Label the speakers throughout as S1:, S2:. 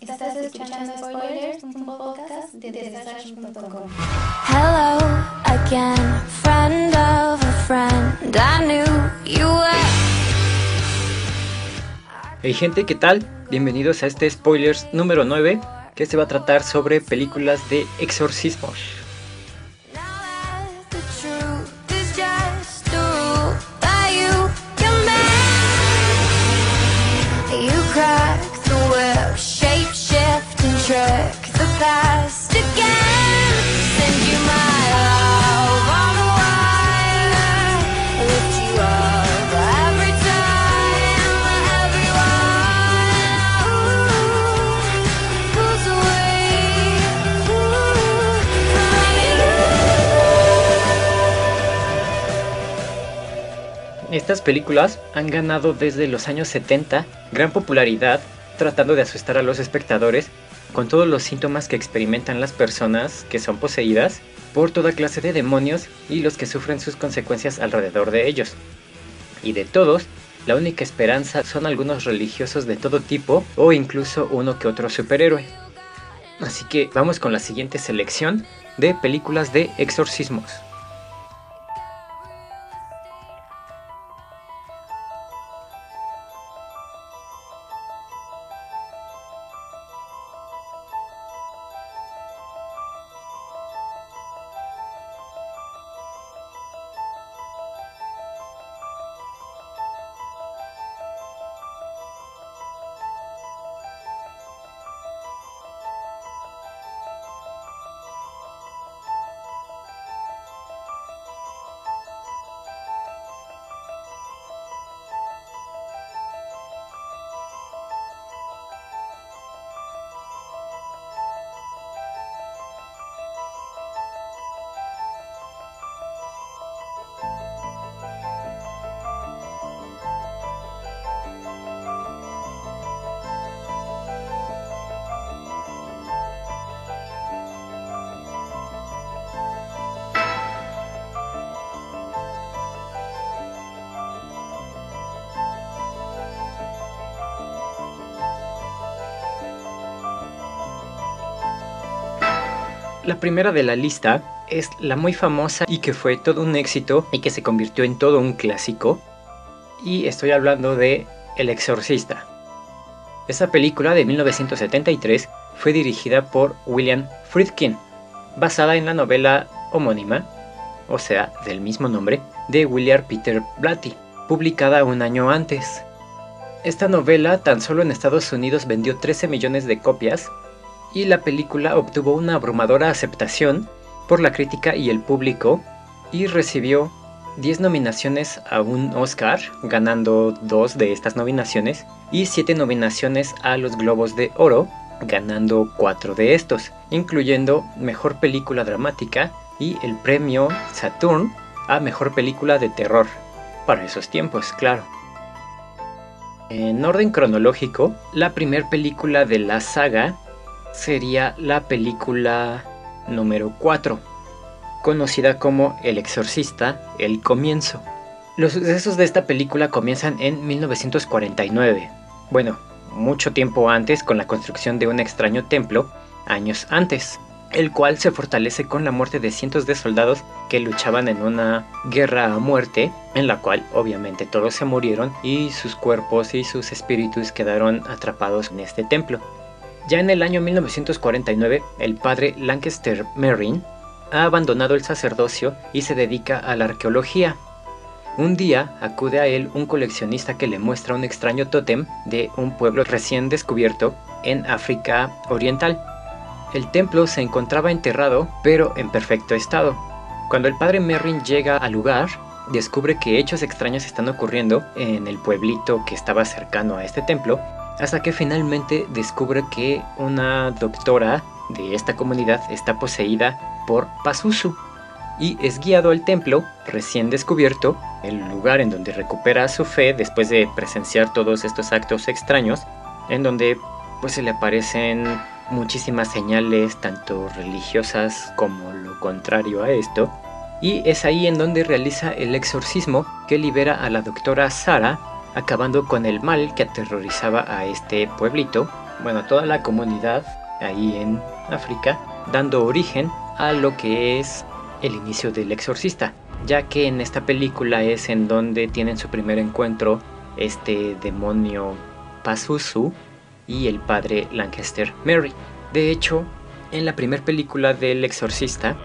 S1: Estás escuchando Spoilers, un podcast de Desastre.com.
S2: Hello again, friend of a friend. I knew you were.
S3: Hey gente, ¿qué tal? Bienvenidos a este Spoilers número 9, que se va a tratar sobre películas de exorcismos. Estas películas han ganado desde los años 70 gran popularidad tratando de asustar a los espectadores con todos los síntomas que experimentan las personas que son poseídas por toda clase de demonios y los que sufren sus consecuencias alrededor de ellos. Y de todos, la única esperanza son algunos religiosos de todo tipo o incluso uno que otro superhéroe. Así que vamos con la siguiente selección de películas de exorcismos. La primera de la lista es la muy famosa y que fue todo un éxito y que se convirtió en todo un clásico. Y estoy hablando de El Exorcista. Esa película de 1973 fue dirigida por William Friedkin, basada en la novela homónima, o sea, del mismo nombre, de William Peter Blatty, publicada un año antes. Esta novela tan solo en Estados Unidos vendió 13 millones de copias y la película obtuvo una abrumadora aceptación por la crítica y el público y recibió 10 nominaciones a un Oscar, ganando dos de estas nominaciones, y 7 nominaciones a los Globos de Oro, ganando 4 de estos, incluyendo Mejor Película Dramática y el premio Saturn a Mejor Película de Terror, para esos tiempos, claro. En orden cronológico, la primera película de la saga sería la película número 4, conocida como El Exorcista, El Comienzo. Los sucesos de esta película comienzan en 1949, bueno, mucho tiempo antes con la construcción de un extraño templo, años antes, el cual se fortalece con la muerte de cientos de soldados que luchaban en una guerra a muerte, en la cual obviamente todos se murieron y sus cuerpos y sus espíritus quedaron atrapados en este templo. Ya en el año 1949, el padre Lancaster Merrin ha abandonado el sacerdocio y se dedica a la arqueología. Un día acude a él un coleccionista que le muestra un extraño tótem de un pueblo recién descubierto en África Oriental. El templo se encontraba enterrado, pero en perfecto estado. Cuando el padre Merrin llega al lugar, descubre que hechos extraños están ocurriendo en el pueblito que estaba cercano a este templo hasta que finalmente descubre que una doctora de esta comunidad está poseída por Pazuzu y es guiado al templo recién descubierto, el lugar en donde recupera su fe después de presenciar todos estos actos extraños, en donde pues se le aparecen muchísimas señales tanto religiosas como lo contrario a esto, y es ahí en donde realiza el exorcismo que libera a la doctora Sara acabando con el mal que aterrorizaba a este pueblito bueno, toda la comunidad ahí en África, dando origen a lo que es el inicio del exorcista, ya que en esta película es en donde tienen su primer encuentro este demonio Pazuzu y el padre Lancaster Mary. De hecho, en la primera película del exorcista,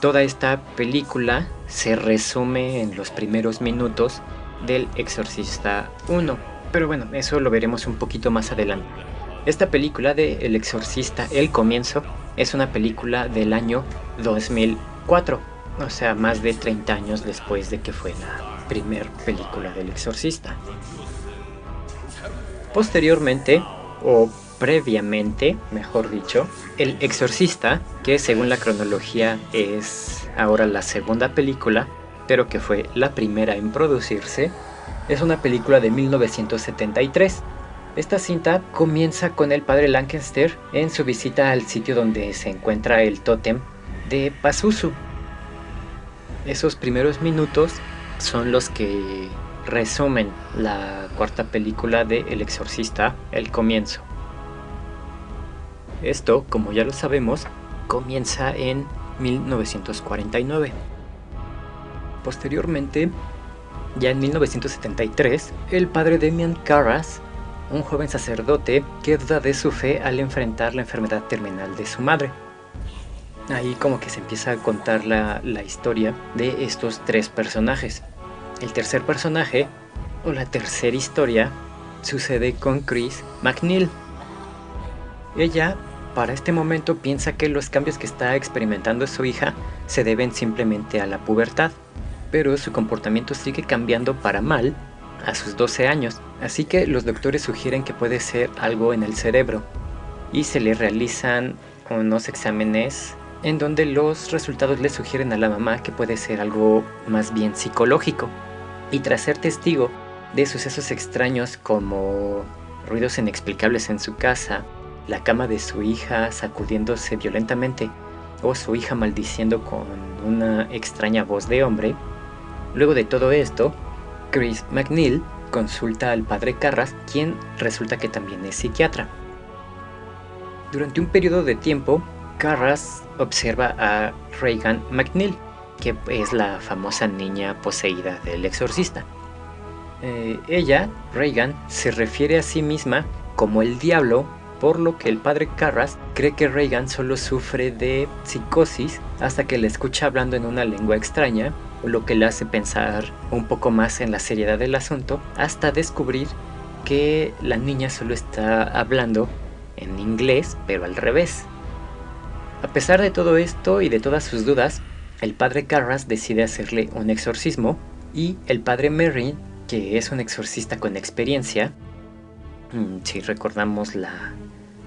S3: toda esta película se resume en los primeros minutos del Exorcista 1. Pero bueno, eso lo veremos un poquito más adelante. Esta película de El Exorcista, El Comienzo, es una película del año 2004, o sea, más de 30 años después de que fue la primera película del Exorcista. Posteriormente, o previamente, mejor dicho, El Exorcista, que según la cronología es ahora la segunda película, pero que fue la primera en producirse, es una película de 1973. Esta cinta comienza con el padre Lancaster en su visita al sitio donde se encuentra el tótem de Pazuzu. Esos primeros minutos son los que resumen la cuarta película de El Exorcista, El Comienzo. Esto, como ya lo sabemos, comienza en 1949. Posteriormente, ya en 1973, el padre Demian Carras, un joven sacerdote que duda de su fe al enfrentar la enfermedad terminal de su madre. Ahí como que se empieza a contar la, la historia de estos tres personajes. El tercer personaje, o la tercera historia, sucede con Chris McNeil. Ella, para este momento, piensa que los cambios que está experimentando su hija se deben simplemente a la pubertad pero su comportamiento sigue cambiando para mal a sus 12 años, así que los doctores sugieren que puede ser algo en el cerebro y se le realizan unos exámenes en donde los resultados le sugieren a la mamá que puede ser algo más bien psicológico. Y tras ser testigo de sucesos extraños como ruidos inexplicables en su casa, la cama de su hija sacudiéndose violentamente o su hija maldiciendo con una extraña voz de hombre, Luego de todo esto, Chris McNeil consulta al padre Carras, quien resulta que también es psiquiatra. Durante un periodo de tiempo, Carras observa a Reagan McNeil, que es la famosa niña poseída del exorcista. Eh, ella, Reagan, se refiere a sí misma como el diablo, por lo que el padre Carras cree que Reagan solo sufre de psicosis hasta que le escucha hablando en una lengua extraña lo que le hace pensar un poco más en la seriedad del asunto, hasta descubrir que la niña solo está hablando en inglés, pero al revés. A pesar de todo esto y de todas sus dudas, el padre Carras decide hacerle un exorcismo y el padre Merry, que es un exorcista con experiencia, mm, si recordamos la,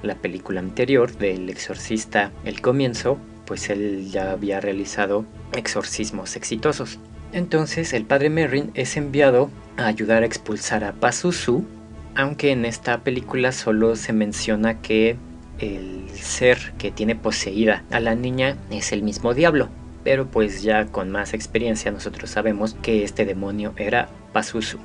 S3: la película anterior del exorcista El comienzo, pues él ya había realizado exorcismos exitosos. Entonces el padre Merrin es enviado a ayudar a expulsar a Pazuzu, aunque en esta película solo se menciona que el ser que tiene poseída a la niña es el mismo diablo. Pero pues ya con más experiencia nosotros sabemos que este demonio era Pazuzu.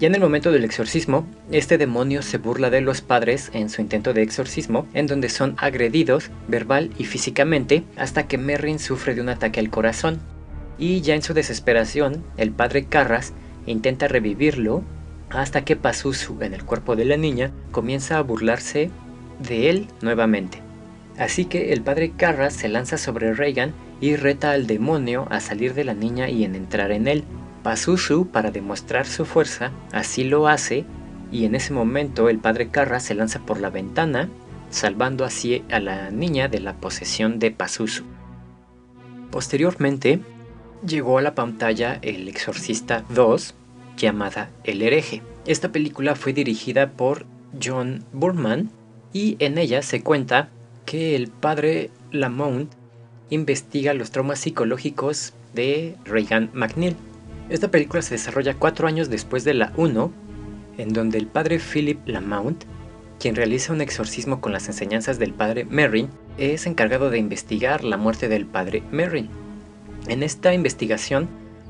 S3: Ya en el momento del exorcismo, este demonio se burla de los padres en su intento de exorcismo, en donde son agredidos verbal y físicamente hasta que Merrin sufre de un ataque al corazón. Y ya en su desesperación, el padre Carras intenta revivirlo hasta que Pazuzu en el cuerpo de la niña comienza a burlarse de él nuevamente. Así que el padre Carras se lanza sobre Reagan y reta al demonio a salir de la niña y en entrar en él, Pazuzu, para demostrar su fuerza, así lo hace y en ese momento el padre Carra se lanza por la ventana, salvando así a la niña de la posesión de Pazuzu. Posteriormente, llegó a la pantalla El Exorcista 2, llamada El hereje. Esta película fue dirigida por John Burman y en ella se cuenta que el padre Lamont investiga los traumas psicológicos de Reagan McNeil esta película se desarrolla cuatro años después de la 1, en donde el padre Philip Lamount, quien realiza un exorcismo con las enseñanzas del padre Merrin, es encargado de investigar la muerte del padre Merrin. En esta investigación,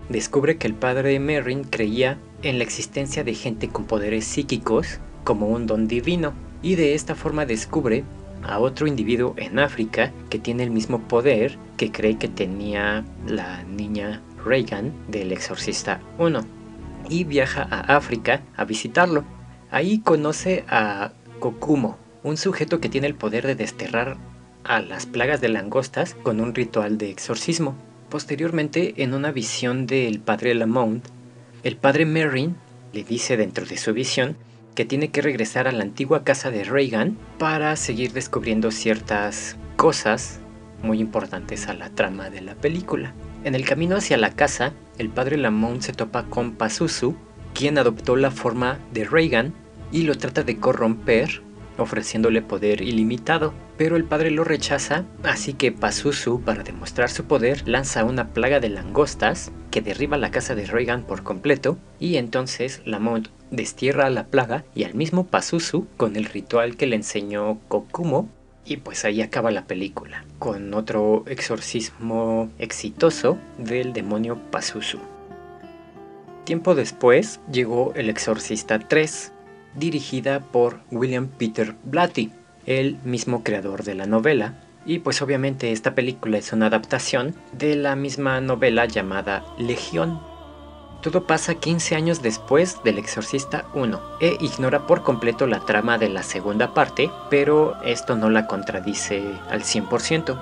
S3: descubre que el padre Merrin creía en la existencia de gente con poderes psíquicos como un don divino, y de esta forma descubre a otro individuo en África que tiene el mismo poder que cree que tenía la niña Reagan del Exorcista 1 y viaja a África a visitarlo. Ahí conoce a Kokumo, un sujeto que tiene el poder de desterrar a las plagas de langostas con un ritual de exorcismo. Posteriormente, en una visión del padre Lamont, el padre Merrin le dice dentro de su visión que tiene que regresar a la antigua casa de Reagan para seguir descubriendo ciertas cosas muy importantes a la trama de la película. En el camino hacia la casa, el padre Lamont se topa con Pazuzu, quien adoptó la forma de Reagan y lo trata de corromper ofreciéndole poder ilimitado, pero el padre lo rechaza, así que Pazuzu, para demostrar su poder, lanza una plaga de langostas que derriba la casa de Reagan por completo, y entonces Lamont destierra a la plaga y al mismo Pazuzu con el ritual que le enseñó Kokumo, y pues ahí acaba la película, con otro exorcismo exitoso del demonio Pazuzu. Tiempo después llegó El Exorcista 3, dirigida por William Peter Blatty, el mismo creador de la novela. Y pues obviamente esta película es una adaptación de la misma novela llamada Legión. Todo pasa 15 años después del Exorcista 1 e ignora por completo la trama de la segunda parte, pero esto no la contradice al 100%.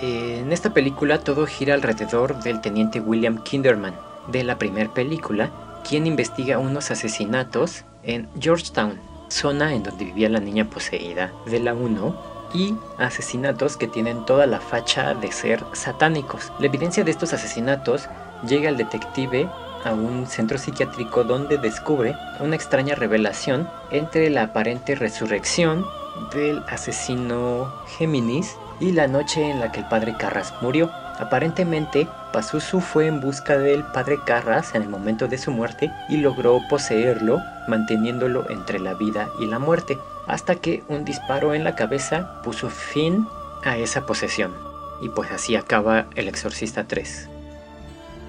S3: En esta película todo gira alrededor del teniente William Kinderman de la primera película, quien investiga unos asesinatos en Georgetown, zona en donde vivía la niña poseída de la 1, y asesinatos que tienen toda la facha de ser satánicos. La evidencia de estos asesinatos llega al detective a un centro psiquiátrico donde descubre una extraña revelación entre la aparente resurrección del asesino Géminis y la noche en la que el padre Carras murió. Aparentemente, Pazuzu fue en busca del padre Carras en el momento de su muerte y logró poseerlo, manteniéndolo entre la vida y la muerte, hasta que un disparo en la cabeza puso fin a esa posesión. Y pues así acaba El Exorcista 3.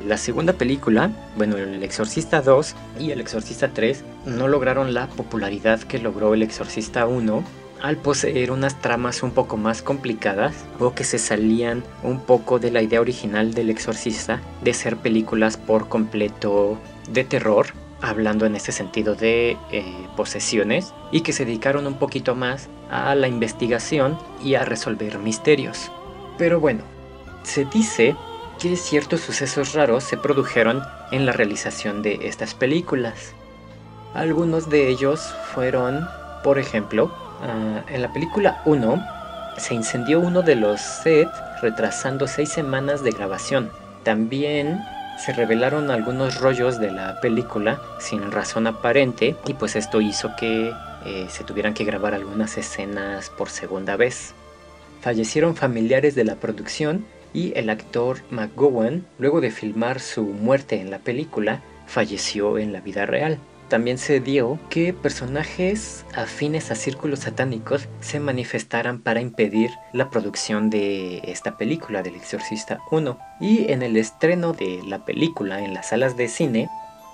S3: La segunda película, bueno, El Exorcista 2 y El Exorcista 3 no lograron la popularidad que logró El Exorcista 1 al poseer unas tramas un poco más complicadas o que se salían un poco de la idea original del exorcista de ser películas por completo de terror, hablando en ese sentido de eh, posesiones, y que se dedicaron un poquito más a la investigación y a resolver misterios. Pero bueno, se dice que ciertos sucesos raros se produjeron en la realización de estas películas. Algunos de ellos fueron, por ejemplo, Ah, en la película 1 se incendió uno de los sets retrasando seis semanas de grabación. También se revelaron algunos rollos de la película sin razón aparente y pues esto hizo que eh, se tuvieran que grabar algunas escenas por segunda vez. Fallecieron familiares de la producción y el actor McGowan, luego de filmar su muerte en la película, falleció en la vida real también se dio que personajes afines a círculos satánicos se manifestaran para impedir la producción de esta película del Exorcista 1. Y en el estreno de la película en las salas de cine,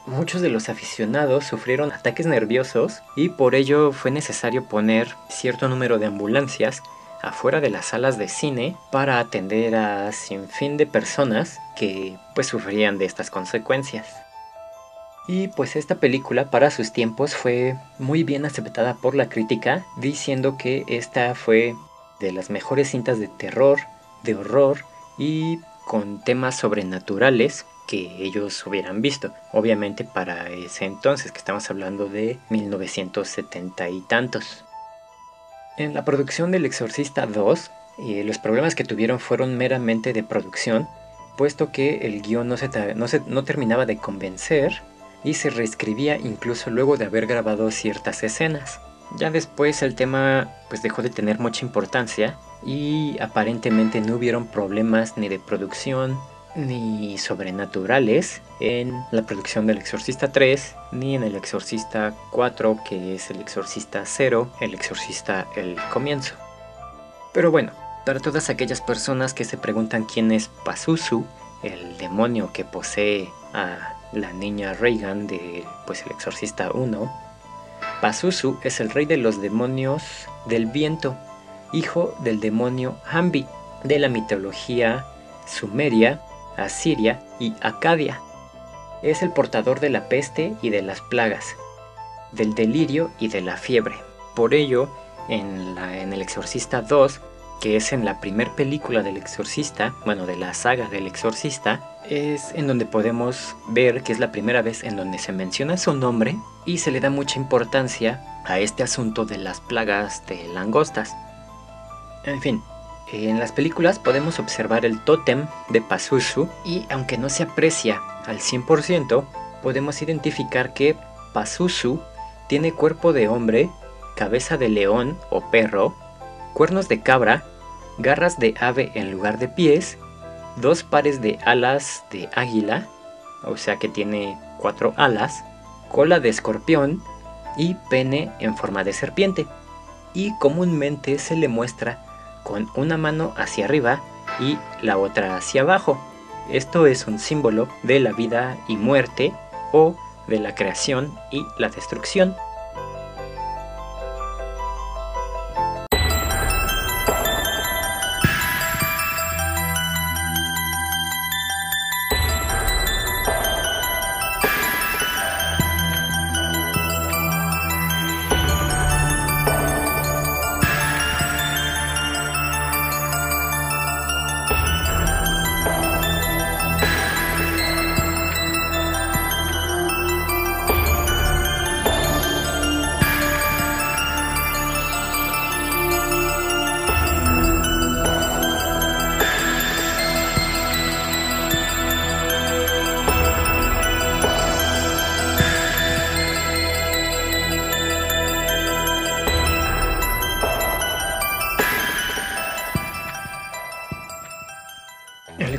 S3: muchos de los aficionados sufrieron ataques nerviosos y por ello fue necesario poner cierto número de ambulancias afuera de las salas de cine para atender a sinfín de personas que pues sufrían de estas consecuencias. Y pues esta película para sus tiempos fue muy bien aceptada por la crítica, diciendo que esta fue de las mejores cintas de terror, de horror y con temas sobrenaturales que ellos hubieran visto. Obviamente para ese entonces, que estamos hablando de 1970 y tantos. En la producción del Exorcista 2, eh, los problemas que tuvieron fueron meramente de producción, puesto que el guion no, se, no, terminaba de convencer y se reescribía incluso luego de haber grabado ciertas escenas. Ya después el tema pues dejó de tener mucha importancia y aparentemente no hubieron problemas ni de producción ni sobrenaturales en la producción del Exorcista 3 ni en el Exorcista 4 que es el Exorcista 0, el Exorcista el comienzo. Pero bueno, para todas aquellas personas que se preguntan quién es Pazuzu, el demonio que posee a la niña Reagan de pues el exorcista 1 Pazuzu es el rey de los demonios del viento, hijo del demonio Hambi, de la mitología sumeria, asiria y acadia. Es el portador de la peste y de las plagas, del delirio y de la fiebre. Por ello, en, El Exorcista 2, que es en la primer película del Exorcista, bueno, de la saga del Exorcista, es en donde podemos ver que es la primera vez en donde se menciona su nombre y se le da mucha importancia a este asunto de las plagas de langostas. En fin, en las películas podemos observar el tótem de Pazuzu y aunque no se aprecia al 100%, podemos identificar que Pazuzu tiene cuerpo de hombre, cabeza de león o perro, cuernos de cabra, garras de ave en lugar de pies, dos pares de alas de águila, o sea que tiene cuatro alas, cola de escorpión y pene en forma de serpiente. Y comúnmente se le muestra con una mano hacia arriba y la otra hacia abajo. Esto es un símbolo de la vida y muerte o de la creación y la destrucción.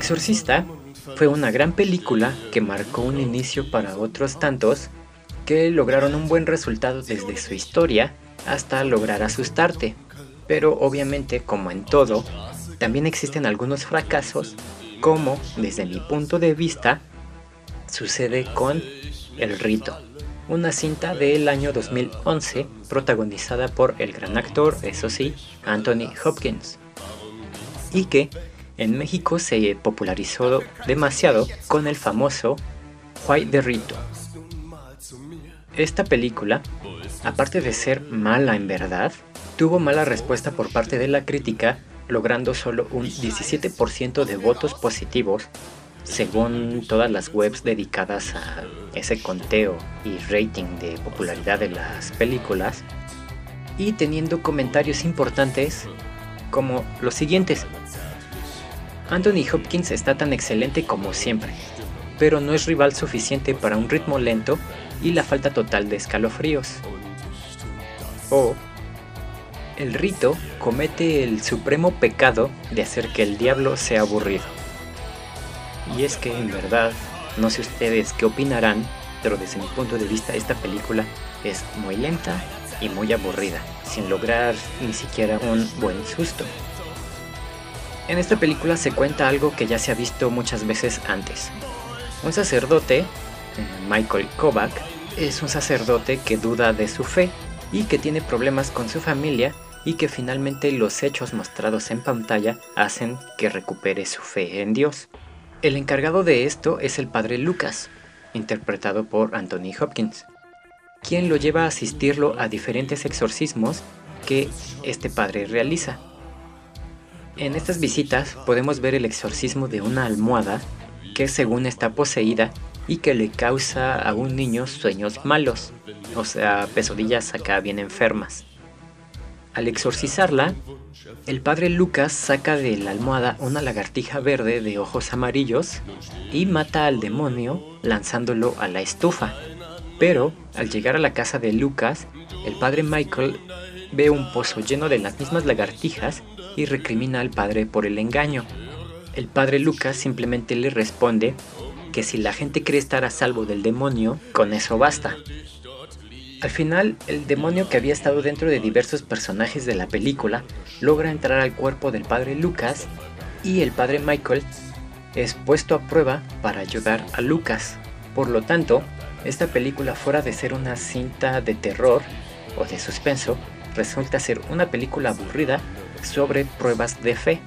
S3: Exorcista fue una gran película que marcó un inicio para otros tantos que lograron un buen resultado desde su historia hasta lograr asustarte. Pero obviamente, como en todo, también existen algunos fracasos, como desde mi punto de vista sucede con El Rito, una cinta del año 2011 protagonizada por el gran actor, eso sí, Anthony Hopkins, y que en México se popularizó demasiado con el famoso Juay de Rito. Esta película, aparte de ser mala en verdad, tuvo mala respuesta por parte de la crítica, logrando solo un 17% de votos positivos, según todas las webs dedicadas a ese conteo y rating de popularidad de las películas, y teniendo comentarios importantes como los siguientes. Anthony Hopkins está tan excelente como siempre, pero no es rival suficiente para un ritmo lento y la falta total de escalofríos. O el rito comete el supremo pecado de hacer que el diablo sea aburrido. Y es que en verdad, no sé ustedes qué opinarán, pero desde mi punto de vista esta película es muy lenta y muy aburrida, sin lograr ni siquiera un buen susto. En esta película se cuenta algo que ya se ha visto muchas veces antes. Un sacerdote, eh, Michael Kovac, es un sacerdote que duda de su fe y que tiene problemas con su familia y que finalmente los hechos mostrados en pantalla hacen que recupere su fe en Dios. El encargado de esto es el padre Lucas, interpretado por Anthony Hopkins, quien lo lleva a asistirlo a diferentes exorcismos que este padre realiza. En estas visitas podemos ver el exorcismo de una almohada que según está poseída y que le causa a un niño sueños malos, o sea, pesadillas acá bien enfermas. Al exorcizarla, el padre Lucas saca de la almohada una lagartija verde de ojos amarillos y mata al demonio lanzándolo a la estufa. Pero al llegar a la casa de Lucas, el padre Michael ve un pozo lleno de las mismas lagartijas y recrimina al padre por el engaño. El padre Lucas simplemente le responde que si la gente cree estar a salvo del demonio, con eso basta. Al final, el demonio que había estado dentro de diversos personajes de la película logra entrar al cuerpo del padre Lucas y el padre Michael es puesto a prueba para ayudar a Lucas. Por lo tanto, esta película fuera de ser una cinta de terror, o de suspenso, resulta ser una película aburrida sobre pruebas de fe.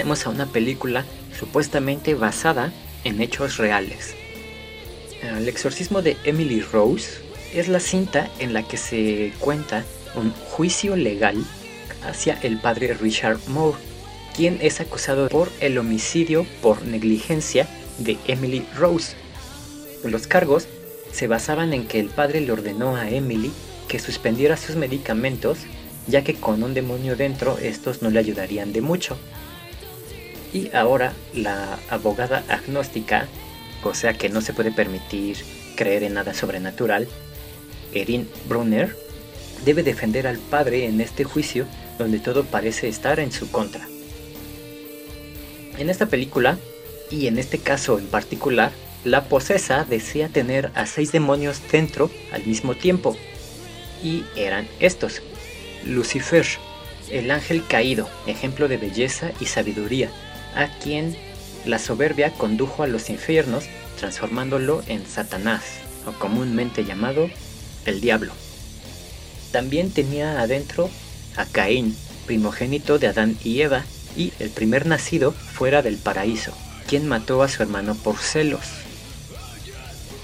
S3: Pasemos a una película supuestamente basada en hechos reales. El exorcismo de Emily Rose es la cinta en la que se cuenta un juicio legal hacia el padre Richard Moore, quien es acusado por el homicidio por negligencia de Emily Rose. Los cargos se basaban en que el padre le ordenó a Emily que suspendiera sus medicamentos, ya que con un demonio dentro estos no le ayudarían de mucho. Y ahora la abogada agnóstica, o sea que no se puede permitir creer en nada sobrenatural, Erin Brunner, debe defender al padre en este juicio donde todo parece estar en su contra. En esta película, y en este caso en particular, la posesa desea tener a seis demonios dentro al mismo tiempo. Y eran estos. Lucifer, el ángel caído, ejemplo de belleza y sabiduría, a quien la soberbia condujo a los infiernos transformándolo en Satanás, o comúnmente llamado el diablo. También tenía adentro a Caín, primogénito de Adán y Eva, y el primer nacido fuera del paraíso, quien mató a su hermano por celos.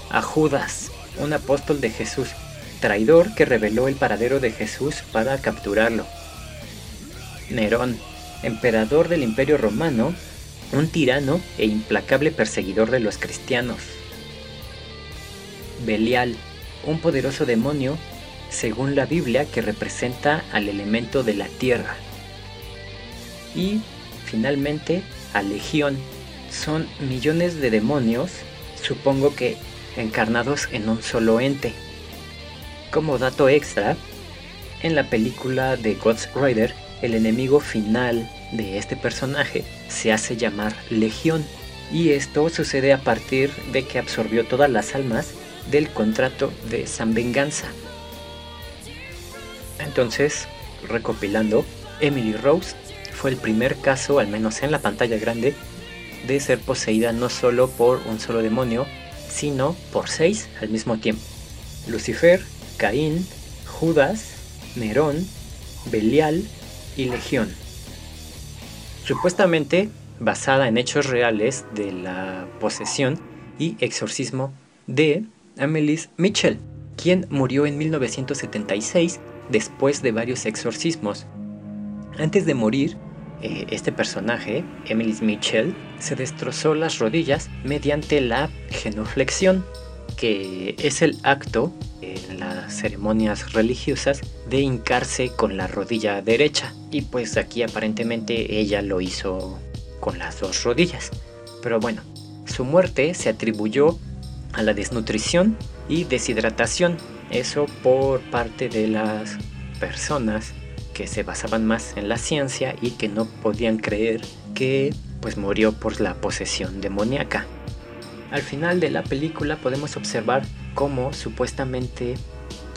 S3: A Judas, un apóstol de Jesús, traidor que reveló el paradero de Jesús para capturarlo. Nerón, emperador del imperio romano, un tirano e implacable perseguidor de los cristianos. Belial, un poderoso demonio, según la Biblia, que representa al elemento de la tierra. Y, finalmente, a Legión. Son millones de demonios, supongo que encarnados en un solo ente. Como dato extra, en la película de Ghost Rider, el enemigo final de este personaje se hace llamar Legión. Y esto sucede a partir de que absorbió todas las almas del contrato de San Venganza. Entonces, recopilando, Emily Rose fue el primer caso, al menos en la pantalla grande, de ser poseída no solo por un solo demonio, sino por seis al mismo tiempo. Lucifer, Caín, Judas, Nerón, Belial y Legión. Supuestamente basada en hechos reales de la posesión y exorcismo de Amelis Mitchell, quien murió en 1976 después de varios exorcismos. Antes de morir, eh, este personaje, Emily Mitchell, se destrozó las rodillas mediante la genuflexión, que es el acto en las ceremonias religiosas de hincarse con la rodilla derecha. Y pues aquí aparentemente ella lo hizo con las dos rodillas. Pero bueno, su muerte se atribuyó a la desnutrición y deshidratación. Eso por parte de las personas que se basaban más en la ciencia y que no podían creer que pues murió por la posesión demoníaca. Al final de la película podemos observar cómo supuestamente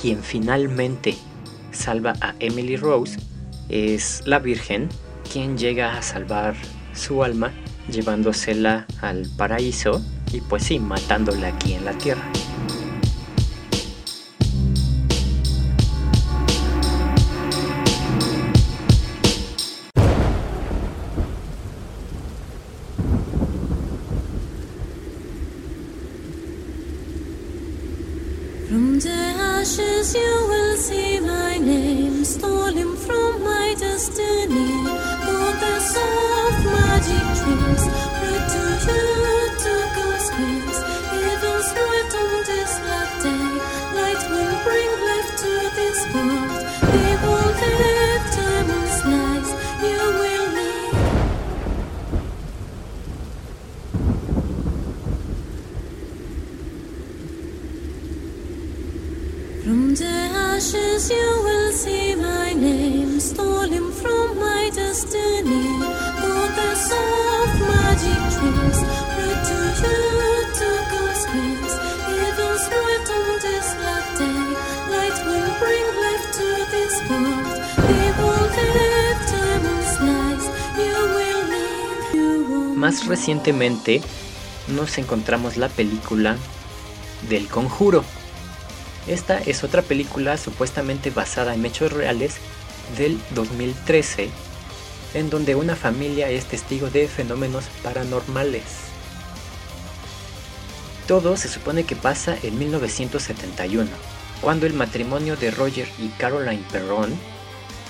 S3: quien finalmente salva a Emily Rose es la Virgen, quien llega a salvar su alma llevándosela al paraíso y pues sí, matándola aquí en la tierra.
S4: Destiny.
S3: Más recientemente nos encontramos la película del Conjuro. Esta es otra película supuestamente basada en hechos reales del 2013, en donde una familia es testigo de fenómenos paranormales. Todo se supone que pasa en 1971, cuando el matrimonio de Roger y Caroline Perron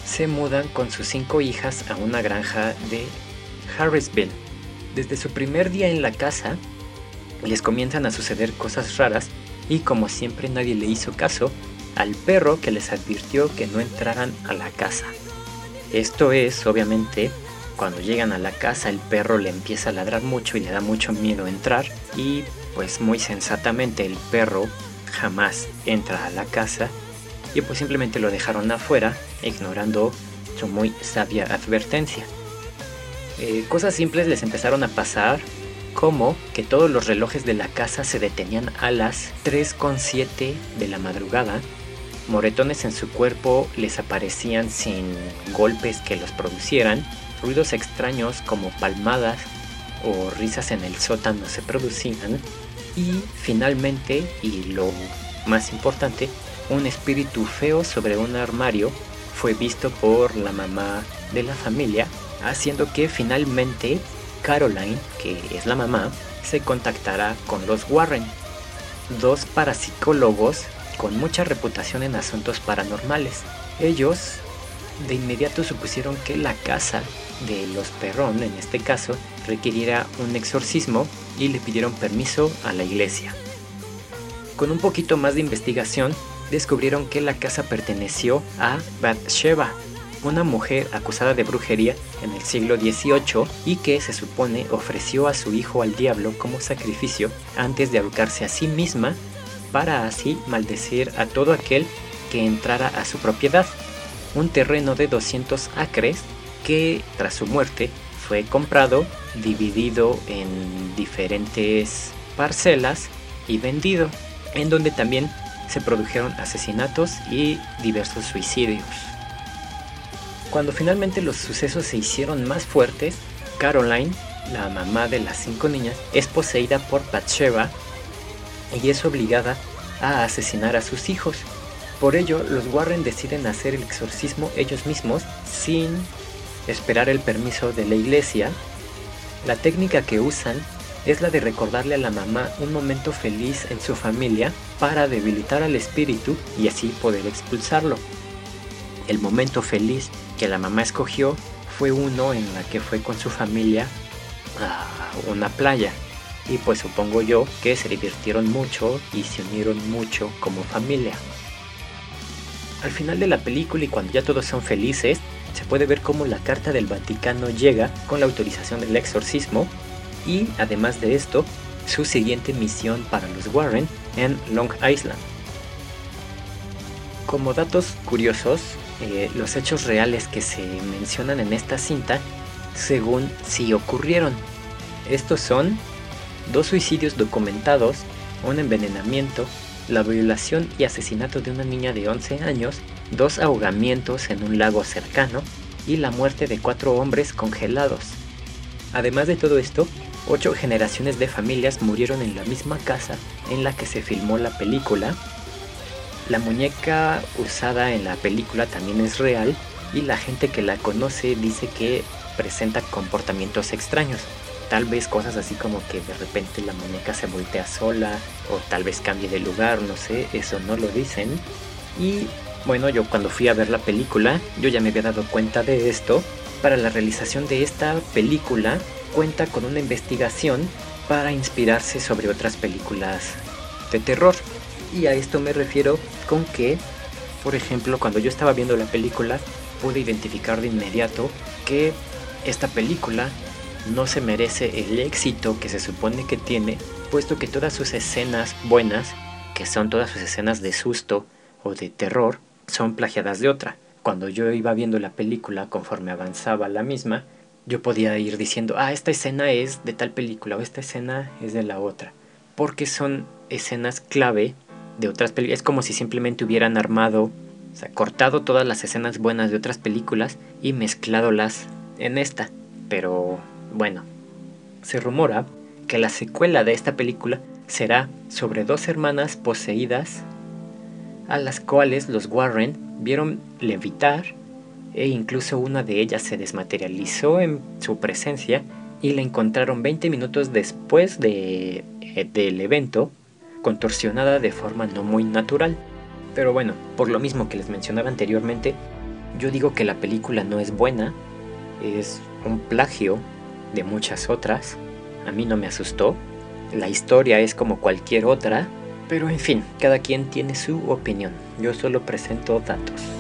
S3: se mudan con sus cinco hijas a una granja de Harrisville. Desde su primer día en la casa, les comienzan a suceder cosas raras y como siempre nadie le hizo caso al perro que les advirtió que no entraran a la casa. Esto es, obviamente, cuando llegan a la casa el perro le empieza a ladrar mucho y le da mucho miedo entrar y pues muy sensatamente el perro jamás entra a la casa y pues simplemente lo dejaron afuera ignorando su muy sabia advertencia. Eh, cosas simples les empezaron a pasar como que todos los relojes de la casa se detenían a las 3.7 de la madrugada, moretones en su cuerpo les aparecían sin golpes que los producieran, ruidos extraños como palmadas o risas en el sótano se producían y finalmente, y lo más importante, un espíritu feo sobre un armario fue visto por la mamá de la familia, haciendo que finalmente Caroline, que es la mamá, se contactará con los Warren, dos parapsicólogos con mucha reputación en asuntos paranormales. Ellos de inmediato supusieron que la casa de los Perrón, en este caso, requeriría un exorcismo y le pidieron permiso a la iglesia. Con un poquito más de investigación, descubrieron que la casa perteneció a Bathsheba, una mujer acusada de brujería en el siglo XVIII y que se supone ofreció a su hijo al diablo como sacrificio antes de ahorcarse a sí misma para así maldecir a todo aquel que entrara a su propiedad, un terreno de 200 acres que tras su muerte fue comprado, dividido en diferentes parcelas y vendido, en donde también se produjeron asesinatos y diversos suicidios. Cuando finalmente los sucesos se hicieron más fuertes, Caroline, la mamá de las cinco niñas, es poseída por Bathsheba y es obligada a asesinar a sus hijos. Por ello, los Warren deciden hacer el exorcismo ellos mismos sin esperar el permiso de la iglesia. La técnica que usan es la de recordarle a la mamá un momento feliz en su familia para debilitar al espíritu y así poder expulsarlo. El momento feliz que la mamá escogió fue uno en la que fue con su familia a una playa. Y pues supongo yo que se divirtieron mucho y se unieron mucho como familia. Al final de la película y cuando ya todos son felices, se puede ver cómo la carta del Vaticano llega con la autorización del exorcismo y además de esto, su siguiente misión para los Warren en Long Island. Como datos curiosos, eh, los hechos reales que se mencionan en esta cinta, según sí ocurrieron. Estos son dos suicidios documentados, un envenenamiento, la violación y asesinato de una niña de 11 años, dos ahogamientos en un lago cercano y la muerte de cuatro hombres congelados. Además de todo esto, ocho generaciones de familias murieron en la misma casa en la que se filmó la película. La muñeca usada en la película también es real y la gente que la conoce dice que presenta comportamientos extraños. tal vez cosas así como que de repente la muñeca se voltea sola o tal vez cambie de lugar, no sé, eso no lo dicen. Y bueno, yo cuando fui a ver la película, yo ya me había dado cuenta de esto. Para la realización de esta película cuenta con una investigación para inspirarse sobre otras películas de terror. Y a esto me refiero con que, por ejemplo, cuando yo estaba viendo la película, pude identificar de inmediato que esta película no se merece el éxito que se supone que tiene, puesto que todas sus escenas buenas, que son todas sus escenas de susto o de terror, son plagiadas de otra. Cuando yo iba viendo la película conforme avanzaba la misma, yo podía ir diciendo, ah, esta escena es de tal película o esta escena es de la otra. Porque son escenas clave de otras películas. Es como si simplemente hubieran armado, o sea, cortado todas las escenas buenas de otras películas y mezcladolas en esta. Pero bueno, se rumora que la secuela de esta película será sobre dos hermanas poseídas a las cuales los Warren vieron levitar e incluso una de ellas se desmaterializó en su presencia y la encontraron 20 minutos después de, eh, del evento contorsionada de forma no muy natural. Pero bueno, por lo mismo que les mencionaba anteriormente, yo digo que la película no es buena, es un plagio de muchas otras. A mí no me asustó. La historia es como cualquier otra, pero en fin, cada quien tiene su opinión. Yo solo presento datos.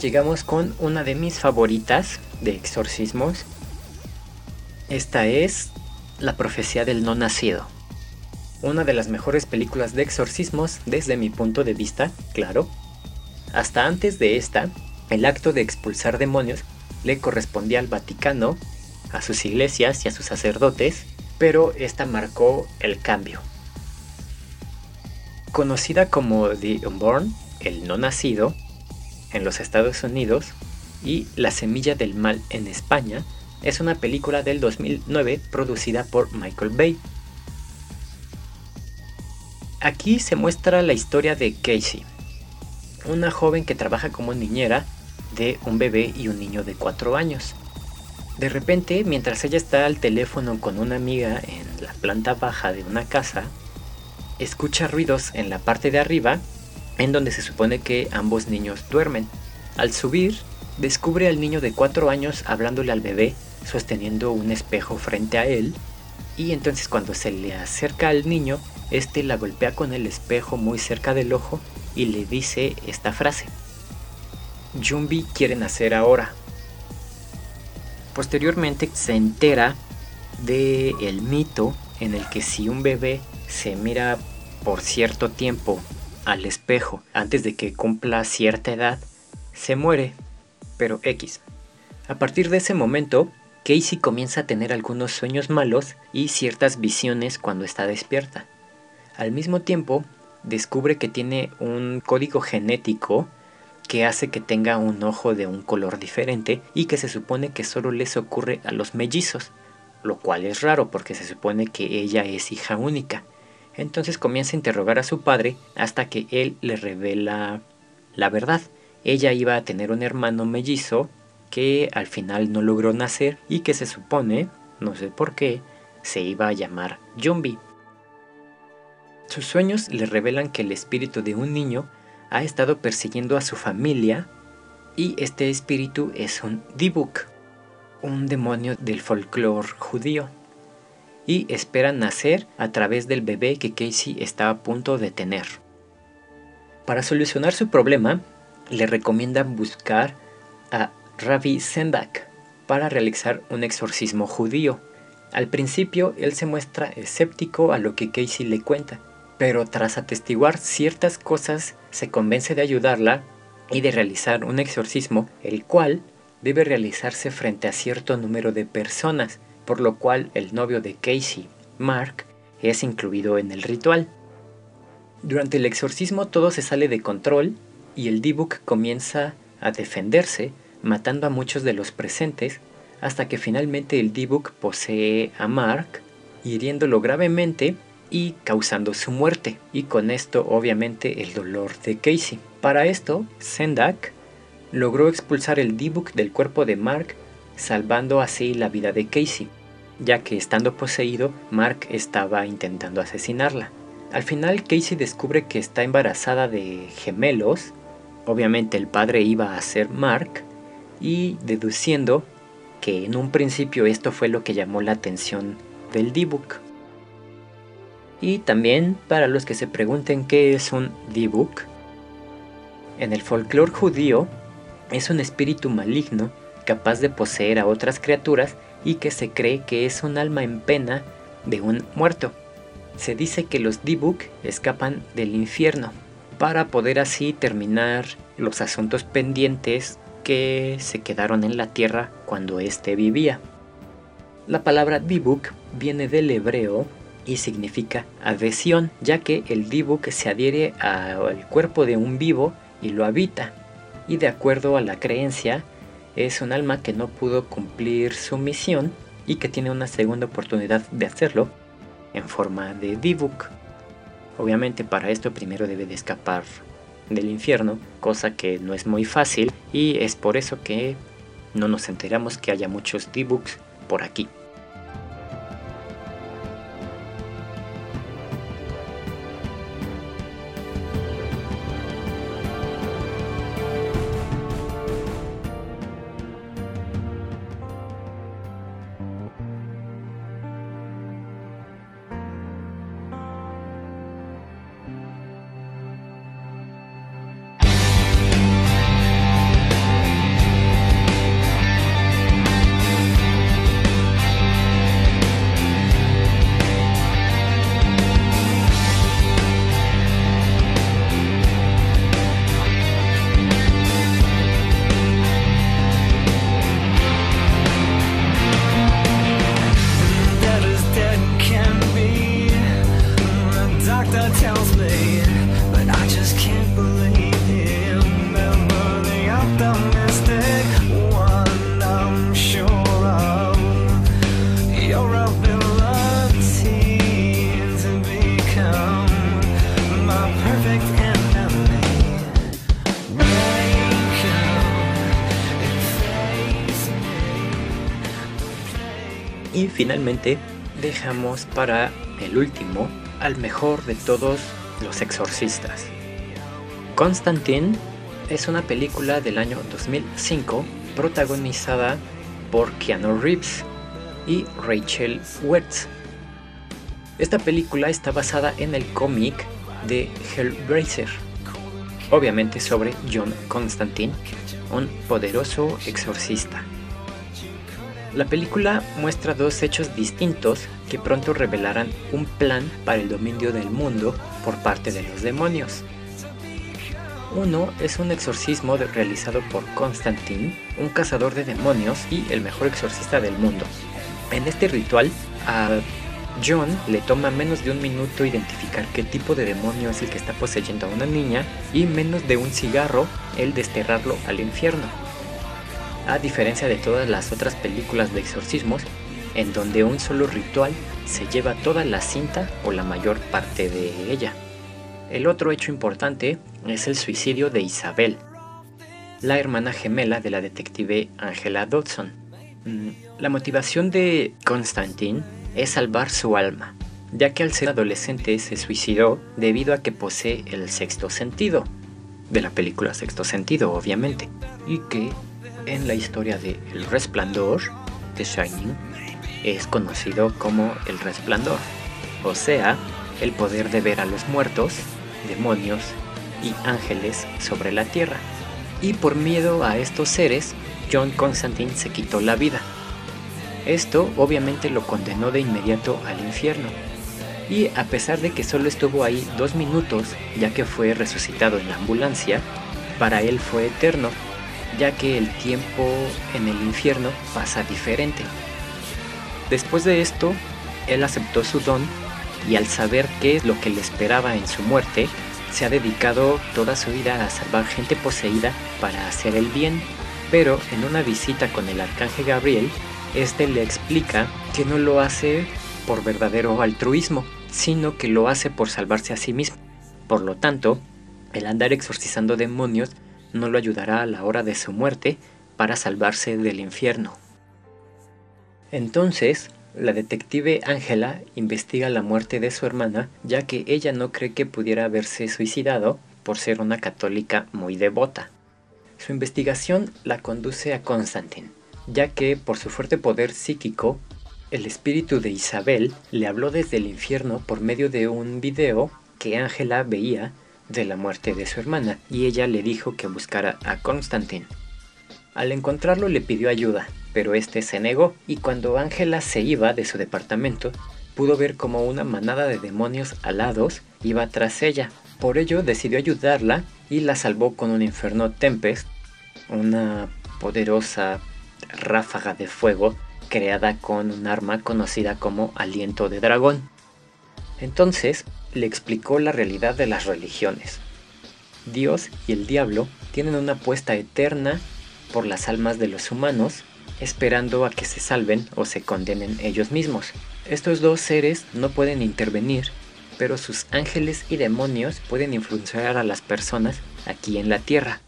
S3: Llegamos con una de mis favoritas de exorcismos. Esta es La profecía del no nacido. Una de las mejores películas de exorcismos desde mi punto de vista, claro. Hasta antes de esta, el acto de expulsar demonios le correspondía al Vaticano, a sus iglesias y a sus sacerdotes, pero esta marcó el cambio. Conocida como The Unborn, el no nacido, en los Estados Unidos y La Semilla del Mal en España es una película del 2009 producida por Michael Bay. Aquí se muestra la historia de Casey, una joven que trabaja como niñera de un bebé y un niño de 4 años. De repente, mientras ella está al teléfono con una amiga en la planta baja de una casa, escucha ruidos en la parte de arriba en donde se supone que ambos niños duermen. Al subir, descubre al niño de 4 años hablándole al bebé, sosteniendo un espejo frente a él, y entonces cuando se le acerca al niño, este la golpea con el espejo muy cerca del ojo y le dice esta frase. Jumbi quiere nacer ahora. Posteriormente se entera de el mito en el que si un bebé se mira por cierto tiempo al espejo antes de que cumpla cierta edad, se muere, pero X. A partir de ese momento, Casey comienza a tener algunos sueños malos y ciertas visiones cuando está despierta. Al mismo tiempo, descubre que tiene un código genético que hace que tenga un ojo de un color diferente y que se supone que solo les ocurre a los mellizos, lo cual es raro porque se supone que ella es hija única. Entonces comienza a interrogar a su padre hasta que él le revela la verdad. Ella iba a tener un hermano mellizo que al final no logró nacer y que se supone, no sé por qué, se iba a llamar Jumbi. Sus sueños le revelan que el espíritu de un niño ha estado persiguiendo a su familia y este espíritu es un Dibuk, un demonio del folclore judío. Y espera nacer a través del bebé que Casey está a punto de tener. Para solucionar su problema, le recomiendan buscar a Ravi Sendak para realizar un exorcismo judío. Al principio él se muestra escéptico a lo que Casey le cuenta, pero tras atestiguar ciertas cosas se convence de ayudarla y de realizar un exorcismo, el cual debe realizarse frente a cierto número de personas, por lo cual el novio de Casey, Mark, es incluido en el ritual. Durante el exorcismo todo se sale de control y el D-Book comienza a defenderse, matando a muchos de los presentes, hasta que finalmente el D-Book posee a Mark, hiriéndolo gravemente y causando su muerte, y con esto obviamente el dolor de Casey. Para esto, Sendak logró expulsar el D-Book del cuerpo de Mark, salvando así la vida de Casey, ya que estando poseído, Mark estaba intentando asesinarla. Al final, Casey descubre que está embarazada de gemelos, obviamente el padre iba a ser Mark, y deduciendo que en un principio esto fue lo que llamó la atención del D-Book. Y también para los que se pregunten qué es un D-Book, en el folclore judío es un espíritu maligno capaz de poseer a otras criaturas y que se cree que es un alma en pena de un muerto. Se dice que los D-Book escapan del infierno para poder así terminar los asuntos pendientes que se quedaron en la tierra cuando éste vivía. La palabra D-Book viene del hebreo y significa adhesión, ya que el D-Book se adhiere al cuerpo de un vivo y lo habita. Y de acuerdo a la creencia, es un alma que no pudo cumplir su misión y que tiene una segunda oportunidad de hacerlo en forma de D-Book. Obviamente para esto primero debe de escapar del infierno, cosa que no es muy fácil y es por eso que no nos enteramos que haya muchos D-Books por aquí. Para el último al mejor de todos los exorcistas. Constantine es una película del año 2005 protagonizada por Keanu Reeves y Rachel Weisz. Esta película está basada en el cómic de Hellraiser, obviamente sobre John Constantine, un poderoso exorcista. La película muestra dos hechos distintos que pronto revelarán un plan para el dominio del mundo por parte de los demonios. Uno es un exorcismo realizado por Constantine, un cazador de demonios y el mejor exorcista del mundo. En este ritual, a John le toma menos de un minuto identificar qué tipo de demonio es el que está poseyendo a una niña y menos de un cigarro el desterrarlo al infierno a diferencia de todas las otras películas de exorcismos, en donde un solo ritual se lleva toda la cinta o la mayor parte de ella. El otro hecho importante es el suicidio de Isabel, la hermana gemela de la detective Angela Dodson. Mm, La motivación de Constantine es salvar su alma, ya que al ser adolescente se suicidó debido a que posee el sexto sentido, de la película Sexto Sentido, obviamente, y que en la historia de El Resplandor, The Shining, es conocido como el resplandor, o sea, el poder de ver a los muertos, demonios y ángeles sobre la tierra. Y por miedo a estos seres, John Constantine se quitó la vida. Esto obviamente lo condenó de inmediato al infierno. Y a pesar de que solo estuvo ahí dos minutos, ya que fue resucitado en la ambulancia, para él fue eterno, ya que el tiempo en el infierno pasa diferente. Después de esto, él aceptó su don y al saber qué es lo que le esperaba en su muerte, se ha dedicado toda su vida a salvar gente poseída para hacer el bien. Pero en una visita con el arcángel Gabriel, este le explica que no lo hace por verdadero altruismo, sino que lo hace por salvarse a sí mismo. Por lo tanto, el andar exorcizando demonios no lo ayudará a la hora de su muerte para salvarse del infierno. Entonces, la detective Ángela investiga la muerte de su hermana, ya que ella no cree que pudiera haberse suicidado por ser una católica muy devota. Su investigación la conduce a Constantine, ya que por su fuerte poder psíquico, el espíritu de Isabel le habló desde el infierno por medio de un video que Ángela veía de la muerte de su hermana y ella le dijo que buscara a Constantine. Al encontrarlo le pidió ayuda, pero este se negó y cuando Ángela se iba de su departamento, pudo ver como una manada de demonios alados iba tras ella. Por ello decidió ayudarla y la salvó con un inferno Tempest, una poderosa ráfaga de fuego creada con un arma conocida como aliento de dragón. Entonces le explicó la realidad de las religiones. Dios y el diablo tienen una apuesta eterna por las almas de los humanos, esperando a que se salven o se condenen ellos mismos. Estos dos seres no pueden intervenir, pero sus ángeles y demonios pueden influenciar a las personas aquí en la tierra.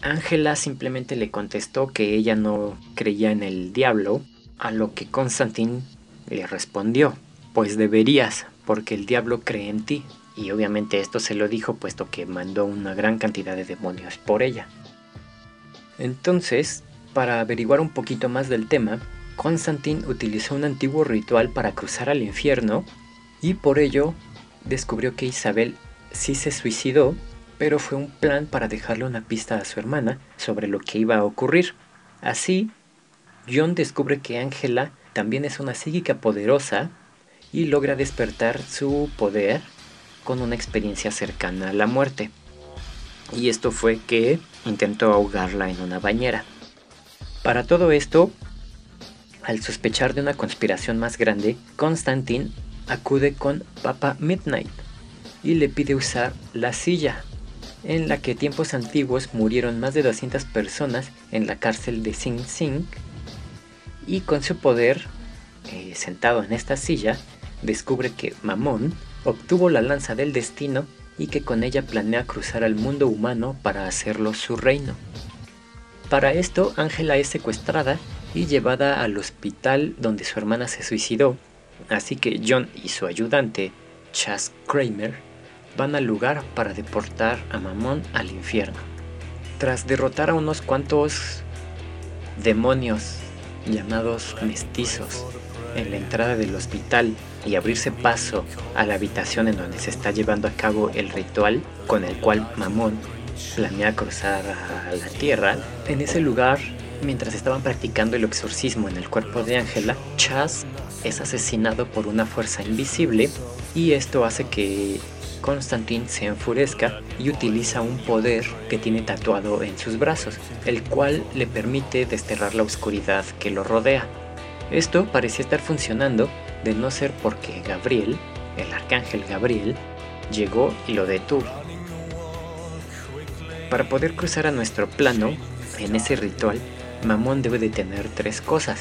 S3: Ángela simplemente le contestó que ella no creía en el diablo, a lo que Constantin le respondió, pues deberías, porque el diablo cree en ti. Y obviamente esto se lo dijo puesto que mandó una gran cantidad de demonios por ella. Entonces, para averiguar un poquito más del tema, Constantin utilizó un antiguo ritual para cruzar al infierno y por ello descubrió que Isabel sí se suicidó, pero fue un plan para dejarle una pista a su hermana sobre lo que iba a ocurrir. Así, John descubre que Angela también es una psíquica poderosa y logra despertar su poder con una experiencia cercana a la muerte. Y esto fue que intentó ahogarla en una bañera. Para todo esto, al sospechar de una conspiración más grande, Constantine acude con Papa Midnight y le pide usar la silla en la que tiempos antiguos murieron más de 200 personas en la cárcel de Sing Sing y con su poder, eh, sentado en esta silla, descubre que Mamón obtuvo la lanza del destino y que con ella planea cruzar al mundo humano para hacerlo su reino. Para esto, Ángela es secuestrada y llevada al hospital donde su hermana se suicidó, así que John y su ayudante, Chas Kramer, van al lugar para deportar a Mamón al infierno. Tras derrotar a unos cuantos demonios llamados mestizos en la entrada del hospital y abrirse paso a la habitación en donde se está llevando a cabo el ritual con el cual Mamón planea cruzar a la tierra, en ese lugar, mientras estaban practicando el exorcismo en el cuerpo de Ángela, Chas es asesinado por una fuerza invisible y esto hace que Constantine se enfurezca y utiliza un poder que tiene tatuado en sus brazos, el cual le permite desterrar la oscuridad que lo rodea. Esto parecía estar funcionando de no ser porque Gabriel, el arcángel Gabriel, llegó y lo detuvo. Para poder cruzar a nuestro plano, en ese ritual, Mamón debe de tener tres cosas.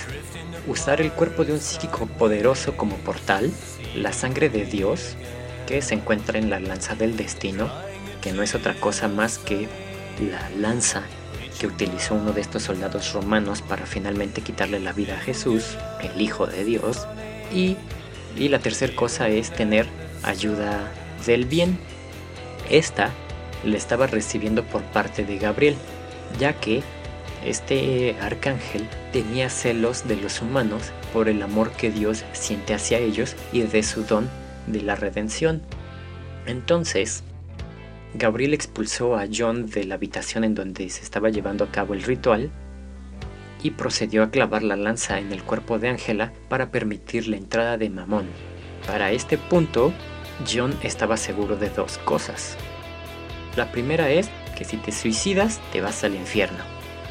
S3: Usar el cuerpo de un psíquico poderoso como portal, la sangre de Dios, que se encuentra en la lanza del destino, que no es otra cosa más que la lanza que utilizó uno de estos soldados romanos para finalmente quitarle la vida a Jesús, el Hijo de Dios. Y, y la tercera cosa es tener ayuda del bien. Esta le estaba recibiendo por parte de Gabriel, ya que este arcángel tenía celos de los humanos por el amor que Dios siente hacia ellos y de su don de la redención. Entonces, Gabriel expulsó a John de la habitación en donde se estaba llevando a cabo el ritual y procedió a clavar la lanza en el cuerpo de Ángela para permitir la entrada de Mamón. Para este punto, John estaba seguro de dos cosas. La primera es que si te suicidas te vas al infierno.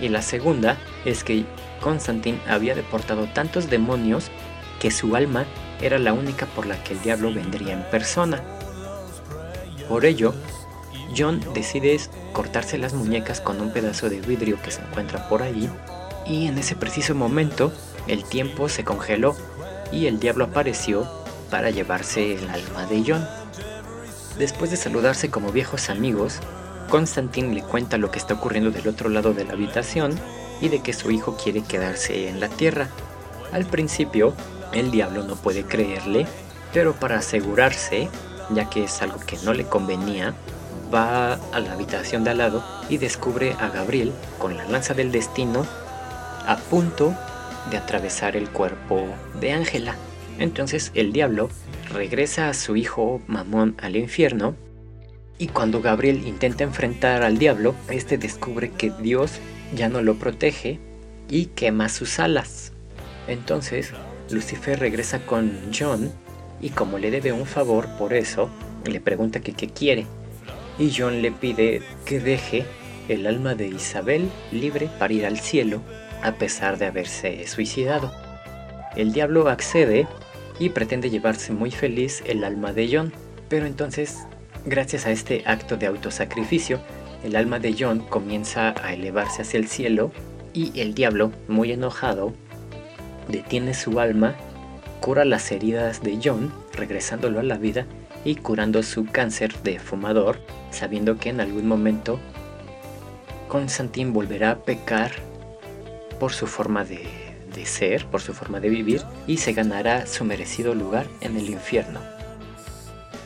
S3: Y la segunda es que Constantine había deportado tantos demonios que su alma era la única por la que el diablo vendría en persona. Por ello, John decide cortarse las muñecas con un pedazo de vidrio que se encuentra por ahí y en ese preciso momento el tiempo se congeló y el diablo apareció para llevarse el alma de John. Después de saludarse como viejos amigos, Constantine le cuenta lo que está ocurriendo del otro lado de la habitación y de que su hijo quiere quedarse en la tierra. Al principio, el diablo no puede creerle, pero para asegurarse, ya que es algo que no le convenía, va a la habitación de al lado y descubre a Gabriel con la lanza del destino a punto de atravesar el cuerpo de Ángela. Entonces el diablo regresa a su hijo Mamón al infierno y cuando Gabriel intenta enfrentar al diablo, este descubre que Dios ya no lo protege y quema sus alas. Entonces Lucifer regresa con John y como le debe un favor por eso, le pregunta que qué quiere. Y John le pide que deje el alma de Isabel libre para ir al cielo a pesar de haberse suicidado. El diablo accede y pretende llevarse muy feliz el alma de John, pero entonces, gracias a este acto de autosacrificio, el alma de John comienza a elevarse hacia el cielo y el diablo, muy enojado, detiene su alma, cura las heridas de John, regresándolo a la vida y curando su cáncer de fumador, sabiendo que en algún momento Constantine volverá a pecar por su forma de, de ser, por su forma de vivir, y se ganará su merecido lugar en el infierno.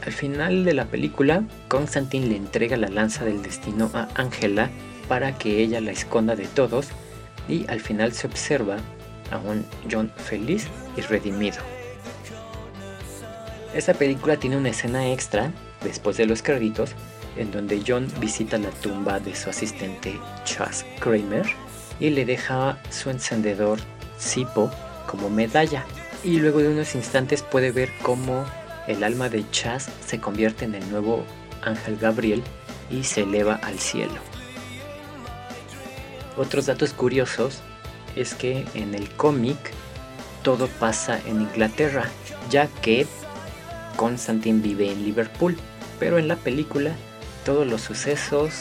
S3: Al final de la película, Constantine le entrega la lanza del destino a Angela para que ella la esconda de todos y al final se observa a un John feliz y redimido. Esta película tiene una escena extra después de los créditos en donde John visita la tumba de su asistente Chas Kramer y le deja su encendedor Sipo como medalla. Y luego de unos instantes puede ver cómo el alma de Chas se convierte en el nuevo ángel Gabriel y se eleva al cielo. Otros datos curiosos es que en el cómic todo pasa en Inglaterra, ya que Constantine vive en Liverpool, pero en la película todos los sucesos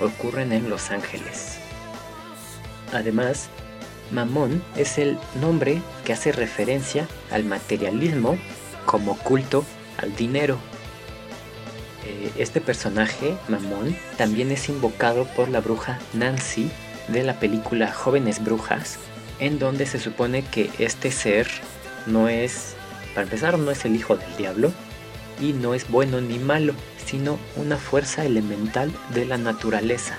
S3: ocurren en Los Ángeles. Además, Mamón es el nombre que hace referencia al materialismo como culto al dinero. Eh, este personaje, Mamón, también es invocado por la bruja Nancy de la película Jóvenes Brujas, en donde se supone que este ser no es, para empezar, no es el hijo del diablo y no es bueno ni malo, sino una fuerza elemental de la naturaleza.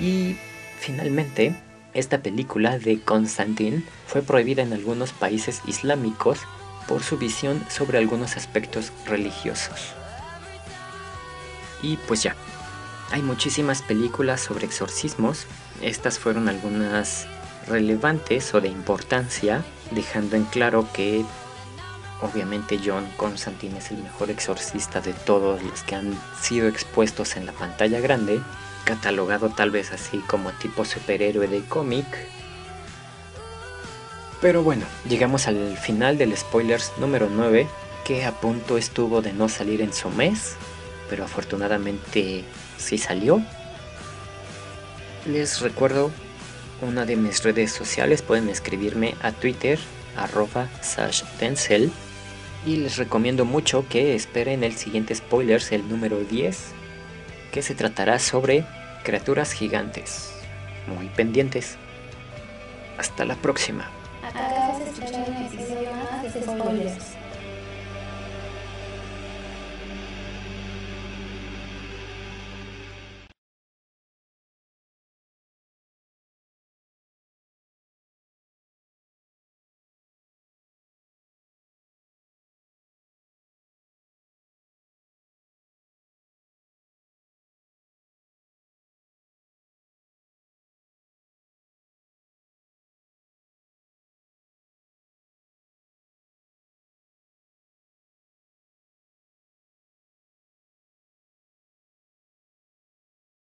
S3: Y finalmente, esta película de Constantine fue prohibida en algunos países islámicos por su visión sobre algunos aspectos religiosos. Y pues ya, hay muchísimas películas sobre exorcismos, estas fueron algunas relevantes o de importancia, dejando en claro que obviamente John Constantine es el mejor exorcista de todos los que han sido expuestos en la pantalla grande, catalogado tal vez así como tipo superhéroe de cómic, pero bueno, llegamos al final del spoilers número 9, que a punto estuvo de no salir en su mes, pero afortunadamente sí salió. Les recuerdo una de mis redes sociales, pueden escribirme a Twitter, arroba y les recomiendo mucho que esperen el siguiente spoilers, el número 10, que se tratará sobre criaturas gigantes. Muy pendientes. Hasta la próxima.
S1: Acabas de escuchar un episodio más de Spoilers.